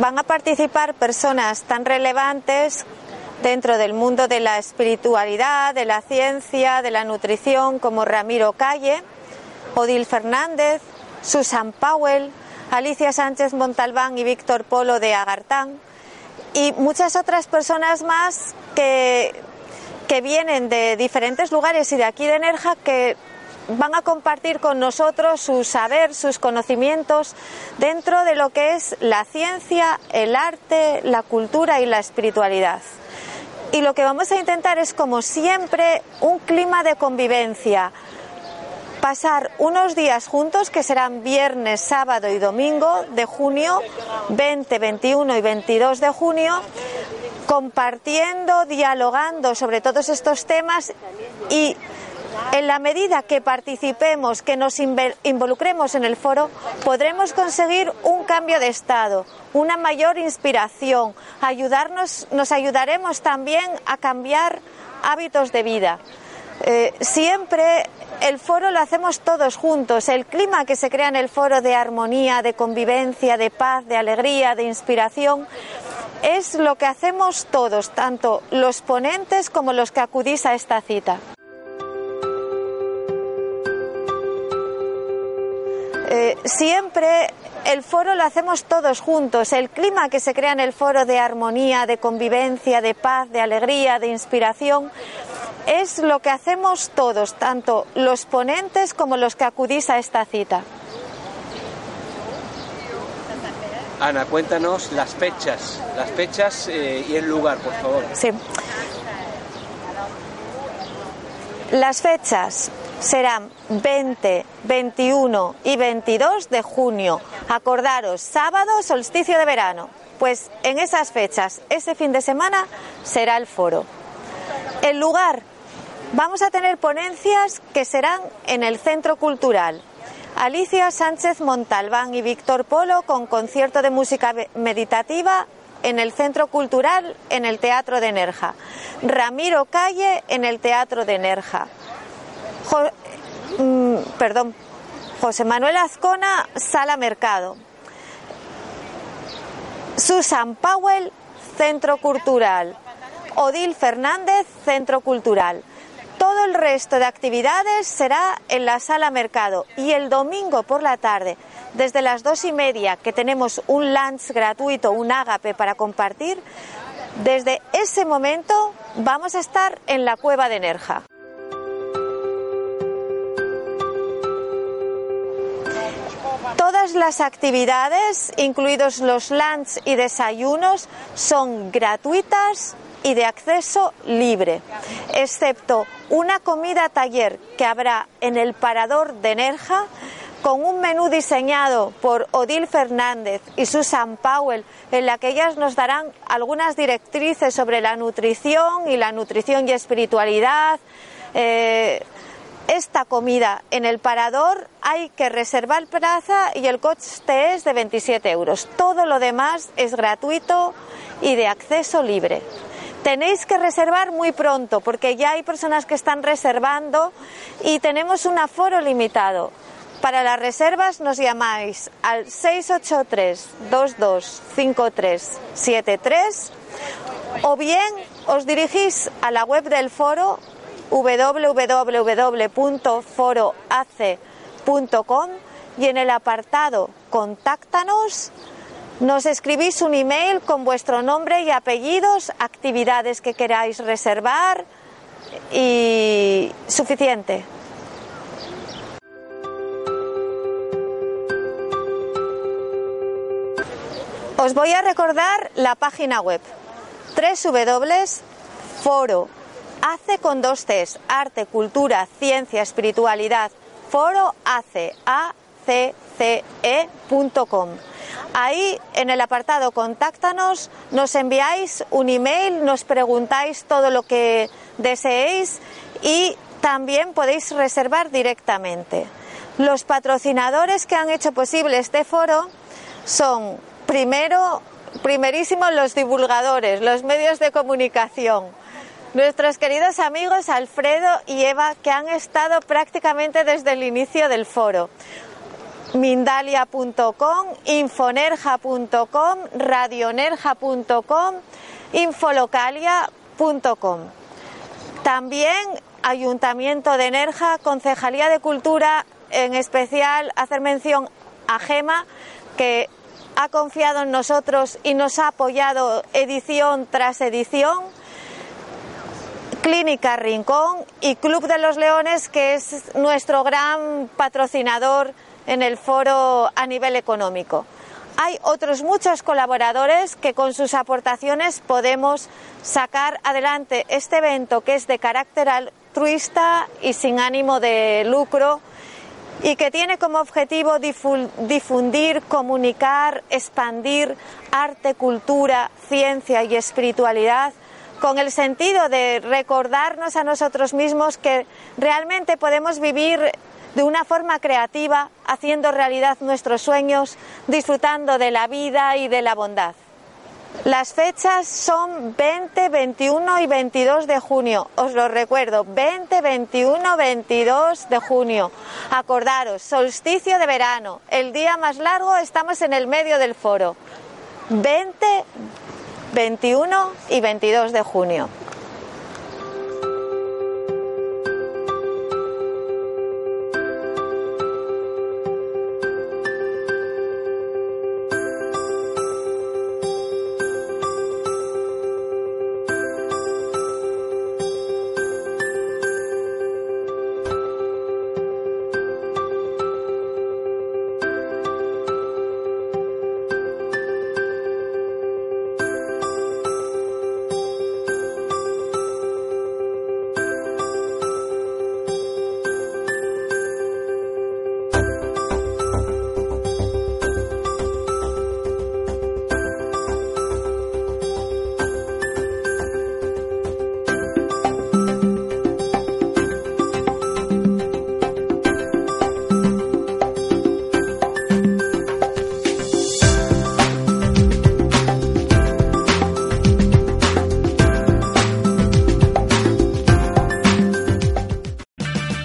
van a participar personas tan relevantes dentro del mundo de la espiritualidad, de la ciencia, de la nutrición, como Ramiro Calle, Odil Fernández, Susan Powell, Alicia Sánchez Montalbán y Víctor Polo de Agartán, y muchas otras personas más que, que vienen de diferentes lugares y de aquí de Nerja que van a compartir con nosotros su saber, sus conocimientos dentro de lo que es la ciencia, el arte, la cultura y la espiritualidad. Y lo que vamos a intentar es, como siempre, un clima de convivencia. Pasar unos días juntos, que serán viernes, sábado y domingo de junio, 20, 21 y 22 de junio, compartiendo, dialogando sobre todos estos temas y en la medida que participemos, que nos involucremos en el foro, podremos conseguir un cambio de estado, una mayor inspiración, ayudarnos, nos ayudaremos también a cambiar hábitos de vida. Eh, siempre el foro lo hacemos todos juntos. El clima que se crea en el foro de armonía, de convivencia, de paz, de alegría, de inspiración, es lo que hacemos todos, tanto los ponentes como los que acudís a esta cita. Eh, siempre el foro lo hacemos todos juntos. El clima que se crea en el foro de armonía, de convivencia, de paz, de alegría, de inspiración, es lo que hacemos todos, tanto los ponentes como los que acudís a esta cita. Ana, cuéntanos las fechas, las fechas eh, y el lugar, por favor. Sí. Las fechas serán 20, 21 y 22 de junio. Acordaros, sábado, solsticio de verano. Pues en esas fechas, ese fin de semana, será el foro. El lugar, vamos a tener ponencias que serán en el Centro Cultural. Alicia Sánchez Montalbán y Víctor Polo con concierto de música meditativa en el Centro Cultural en el Teatro de Nerja. Ramiro Calle en el Teatro de Nerja. Mm, perdón, José Manuel Azcona, Sala Mercado. Susan Powell, Centro Cultural. Odil Fernández, Centro Cultural. Todo el resto de actividades será en la Sala Mercado y el domingo por la tarde, desde las dos y media, que tenemos un lunch gratuito, un ágape para compartir, desde ese momento vamos a estar en la cueva de Nerja. Las actividades, incluidos los lunch y desayunos, son gratuitas y de acceso libre, excepto una comida taller que habrá en el parador de Nerja con un menú diseñado por Odil Fernández y Susan Powell, en la que ellas nos darán algunas directrices sobre la nutrición y la nutrición y espiritualidad. Eh, esta comida en el parador hay que reservar plaza y el coste es de 27 euros. Todo lo demás es gratuito y de acceso libre. Tenéis que reservar muy pronto porque ya hay personas que están reservando y tenemos un aforo limitado. Para las reservas nos llamáis al 683 225373 o bien os dirigís a la web del foro www.foroace.com y en el apartado Contáctanos Nos escribís un email con vuestro nombre y apellidos, actividades que queráis reservar y suficiente. Os voy a recordar la página web www.foro hace con dos Cs, arte, cultura, ciencia, espiritualidad, foro hace, a c c e.com. Ahí en el apartado Contáctanos nos enviáis un email, nos preguntáis todo lo que deseéis y también podéis reservar directamente. Los patrocinadores que han hecho posible este foro son primero, primerísimos los divulgadores, los medios de comunicación, nuestros queridos amigos Alfredo y Eva que han estado prácticamente desde el inicio del foro mindalia.com, infonerja.com, radionerja.com, infolocalia.com. También Ayuntamiento de Nerja, Concejalía de Cultura, en especial hacer mención a Gema, que ha confiado en nosotros y nos ha apoyado edición tras edición. Clínica Rincón y Club de los Leones, que es nuestro gran patrocinador en el foro a nivel económico. Hay otros muchos colaboradores que con sus aportaciones podemos sacar adelante este evento que es de carácter altruista y sin ánimo de lucro y que tiene como objetivo difundir, comunicar, expandir arte, cultura, ciencia y espiritualidad con el sentido de recordarnos a nosotros mismos que realmente podemos vivir de una forma creativa, haciendo realidad nuestros sueños, disfrutando de la vida y de la bondad. Las fechas son 20, 21 y 22 de junio. Os lo recuerdo, 20, 21, 22 de junio. Acordaros, solsticio de verano, el día más largo, estamos en el medio del foro. 20, 21 y 22 de junio.